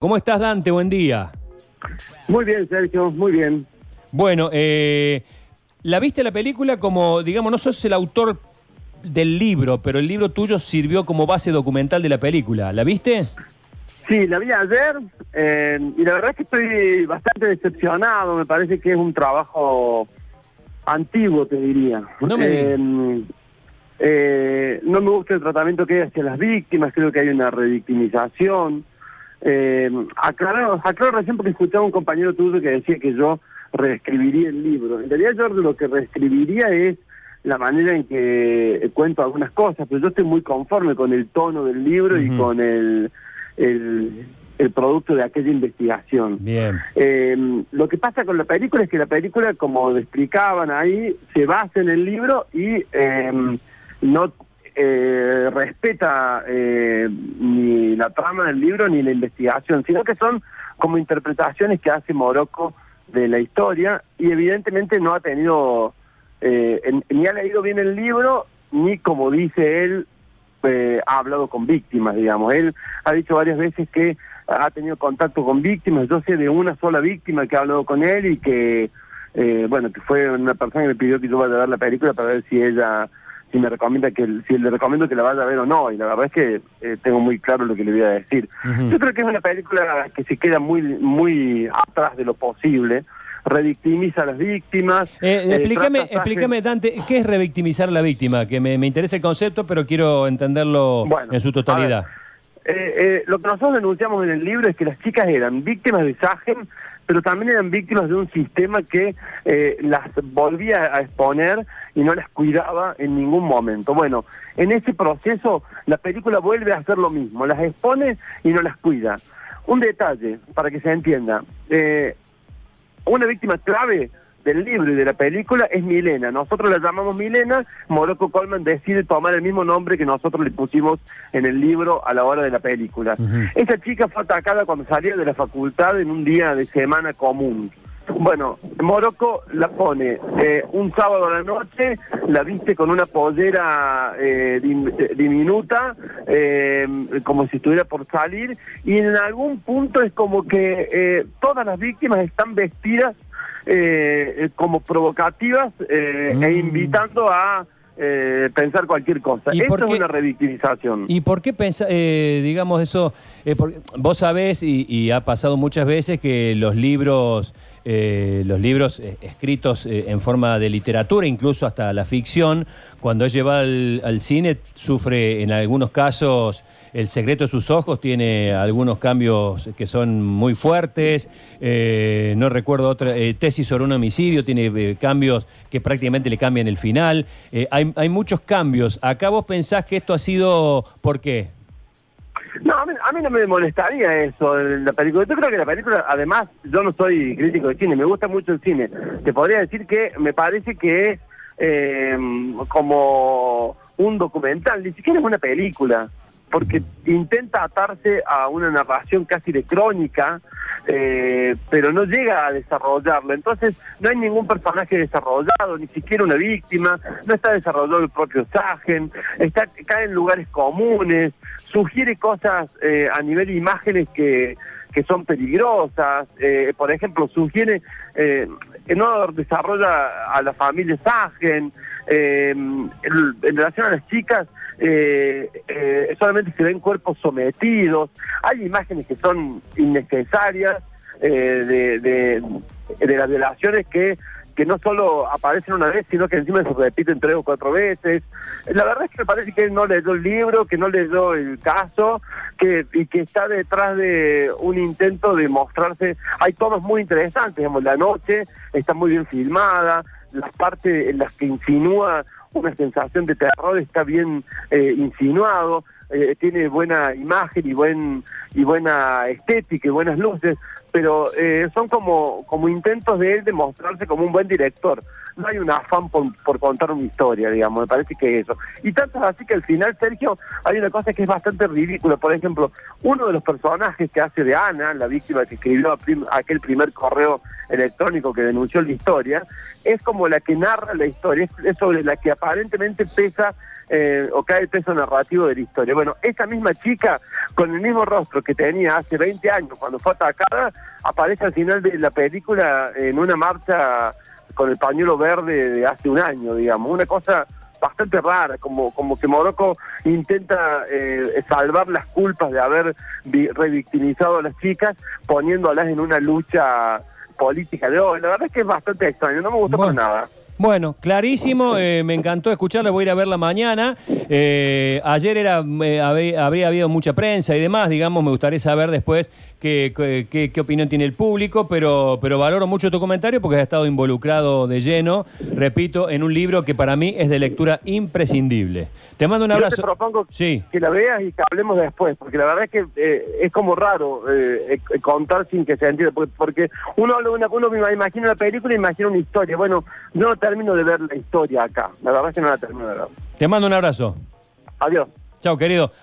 ¿Cómo estás, Dante? Buen día. Muy bien, Sergio, muy bien. Bueno, eh, ¿la viste la película como, digamos, no sos el autor del libro, pero el libro tuyo sirvió como base documental de la película? ¿La viste? Sí, la vi ayer eh, y la verdad es que estoy bastante decepcionado. Me parece que es un trabajo antiguo, te diría. No me. Eh, eh, no me gusta el tratamiento que hay hacia las víctimas, creo que hay una revictimización. Eh, aclaro, aclaro recién porque escuchaba a un compañero tuyo que decía que yo reescribiría el libro. En realidad yo lo que reescribiría es la manera en que cuento algunas cosas, pero yo estoy muy conforme con el tono del libro y con el, el, el producto de aquella investigación. Bien. Eh, lo que pasa con la película es que la película, como explicaban ahí, se basa en el libro y eh, no eh, respeta eh, ni la trama del libro ni la investigación, sino que son como interpretaciones que hace Morocco de la historia y evidentemente no ha tenido, eh, ni ha leído bien el libro, ni como dice él, ha hablado con víctimas, digamos. Él ha dicho varias veces que ha tenido contacto con víctimas. Yo sé de una sola víctima que ha hablado con él y que, bueno, que fue una persona que me pidió que yo vaya a ver la película para ver si ella, si me recomienda que, si le recomiendo que la vaya a ver o no. Y la verdad es que eh, tengo muy claro lo que le voy a decir. Yo creo que es una película que se queda muy, muy atrás de lo posible, revictimiza a las víctimas. Eh, eh, explícame, trata explícame, Dante, ¿qué es revictimizar a la víctima? Que me, me interesa el concepto, pero quiero entenderlo Bueno, en su totalidad. Eh, eh, lo que nosotros denunciamos en el libro es que las chicas eran víctimas de Sagen, pero también eran víctimas de un sistema que eh, las volvía a exponer y no las cuidaba en ningún momento. Bueno, en ese proceso la película vuelve a hacer lo mismo, las expone y no las cuida. Un detalle, para que se entienda, una víctima clave del libro y de la película es Milena. Nosotros la llamamos Milena, Morocco Coleman decide tomar el mismo nombre que nosotros le pusimos en el libro a la hora de la película. Ujú. Esa chica fue atacada cuando salía de la facultad en un día de semana común. Bueno, Morocco la pone eh, un sábado a la noche, la viste con una pollera eh, dim- eh, diminuta, eh, como si estuviera por salir, y en algún punto es como que todas las víctimas están vestidas eh, como provocativas eh, Mm. e invitando a eh, pensar cualquier cosa. ¿Y Eso es una revictimización. ¿Y por qué pensa, eh, digamos eso? eh, vos sabés y, y ha pasado muchas veces que los libros, eh, los libros eh, escritos eh, en forma de literatura, incluso hasta la ficción, cuando es llevada al, al cine, sufre en algunos casos. El secreto de sus ojos tiene algunos cambios que son muy fuertes. no recuerdo otra. tesis sobre un homicidio tiene cambios que prácticamente le cambian el final. Hay, hay muchos cambios. Acá vos pensás que esto ha sido. ¿Por qué? No, a mí, a mí no me molestaría eso la película. Yo creo que la película, además, yo no soy crítico de cine, me gusta mucho el cine. Te podría decir que me parece que es eh, como un documental, ni siquiera es una película, porque intenta atarse a una narración casi de crónica, eh, pero no llega a desarrollarlo. Entonces, no hay ningún personaje desarrollado, ni siquiera una víctima, no está desarrollado el propio Sagen, está, cae en lugares comunes, sugiere cosas eh, a nivel de imágenes que, que son peligrosas, eh, por ejemplo, sugiere no desarrolla a la familia Sagen, en, en relación a las chicas, eh, eh, solamente se ven cuerpos sometidos, hay imágenes que son innecesarias eh, de, de, las violaciones que, que no solo aparecen una vez, sino que encima se repiten tres o cuatro veces. La verdad es que me parece que él no leyó el libro, que no leyó el caso, que, y que está detrás de un intento de mostrarse. Hay tomas muy interesantes, digamos, la noche está muy bien filmada, las partes en las que insinúa una sensación de terror está bien eh, insinuado, eh, tiene buena imagen y buen y buena estética y buenas luces, pero eh, son como, como intentos de él de mostrarse como un buen director. No hay un afán por, por contar una historia, digamos, me parece que eso. Y tanto es así que al final, Sergio, hay una cosa que es bastante ridícula. Por ejemplo, uno de los personajes que hace de Ana, la víctima que escribió aquel primer correo electrónico que denunció la historia, es como la que narra la historia, es, sobre la que aparentemente pesa eh, o cae el peso narrativo de la historia. Bueno, esa misma chica, con el mismo rostro que tenía hace 20 años cuando fue atacada, aparece al final de la película en una marcha con el pañuelo verde de hace un año, digamos. Una cosa bastante rara, como, como que Morocco intenta eh, salvar las culpas de haber revictimizado a las chicas, poniéndolas en una lucha política de hoy. La verdad es que es bastante extraño, no me gustó por nada. Bueno, clarísimo, eh, me encantó escucharla, voy a ir a verla mañana. Eh, ayer era, eh, habría habido mucha prensa y demás, digamos, me gustaría saber después qué, qué, opinión tiene el público, pero, pero valoro mucho tu comentario porque has estado involucrado de lleno, repito, en un libro que para mí es de lectura imprescindible. Te mando un abrazo. Yo te propongo que la veas y que hablemos después, porque la verdad es que es como raro contar sin que se entienda, porque, uno, uno, uno me imagina una película y imagina una historia. Bueno, no termino de ver la historia acá. La verdad es que no la termino de ver. Te mando un abrazo. Adiós. Chao, querido.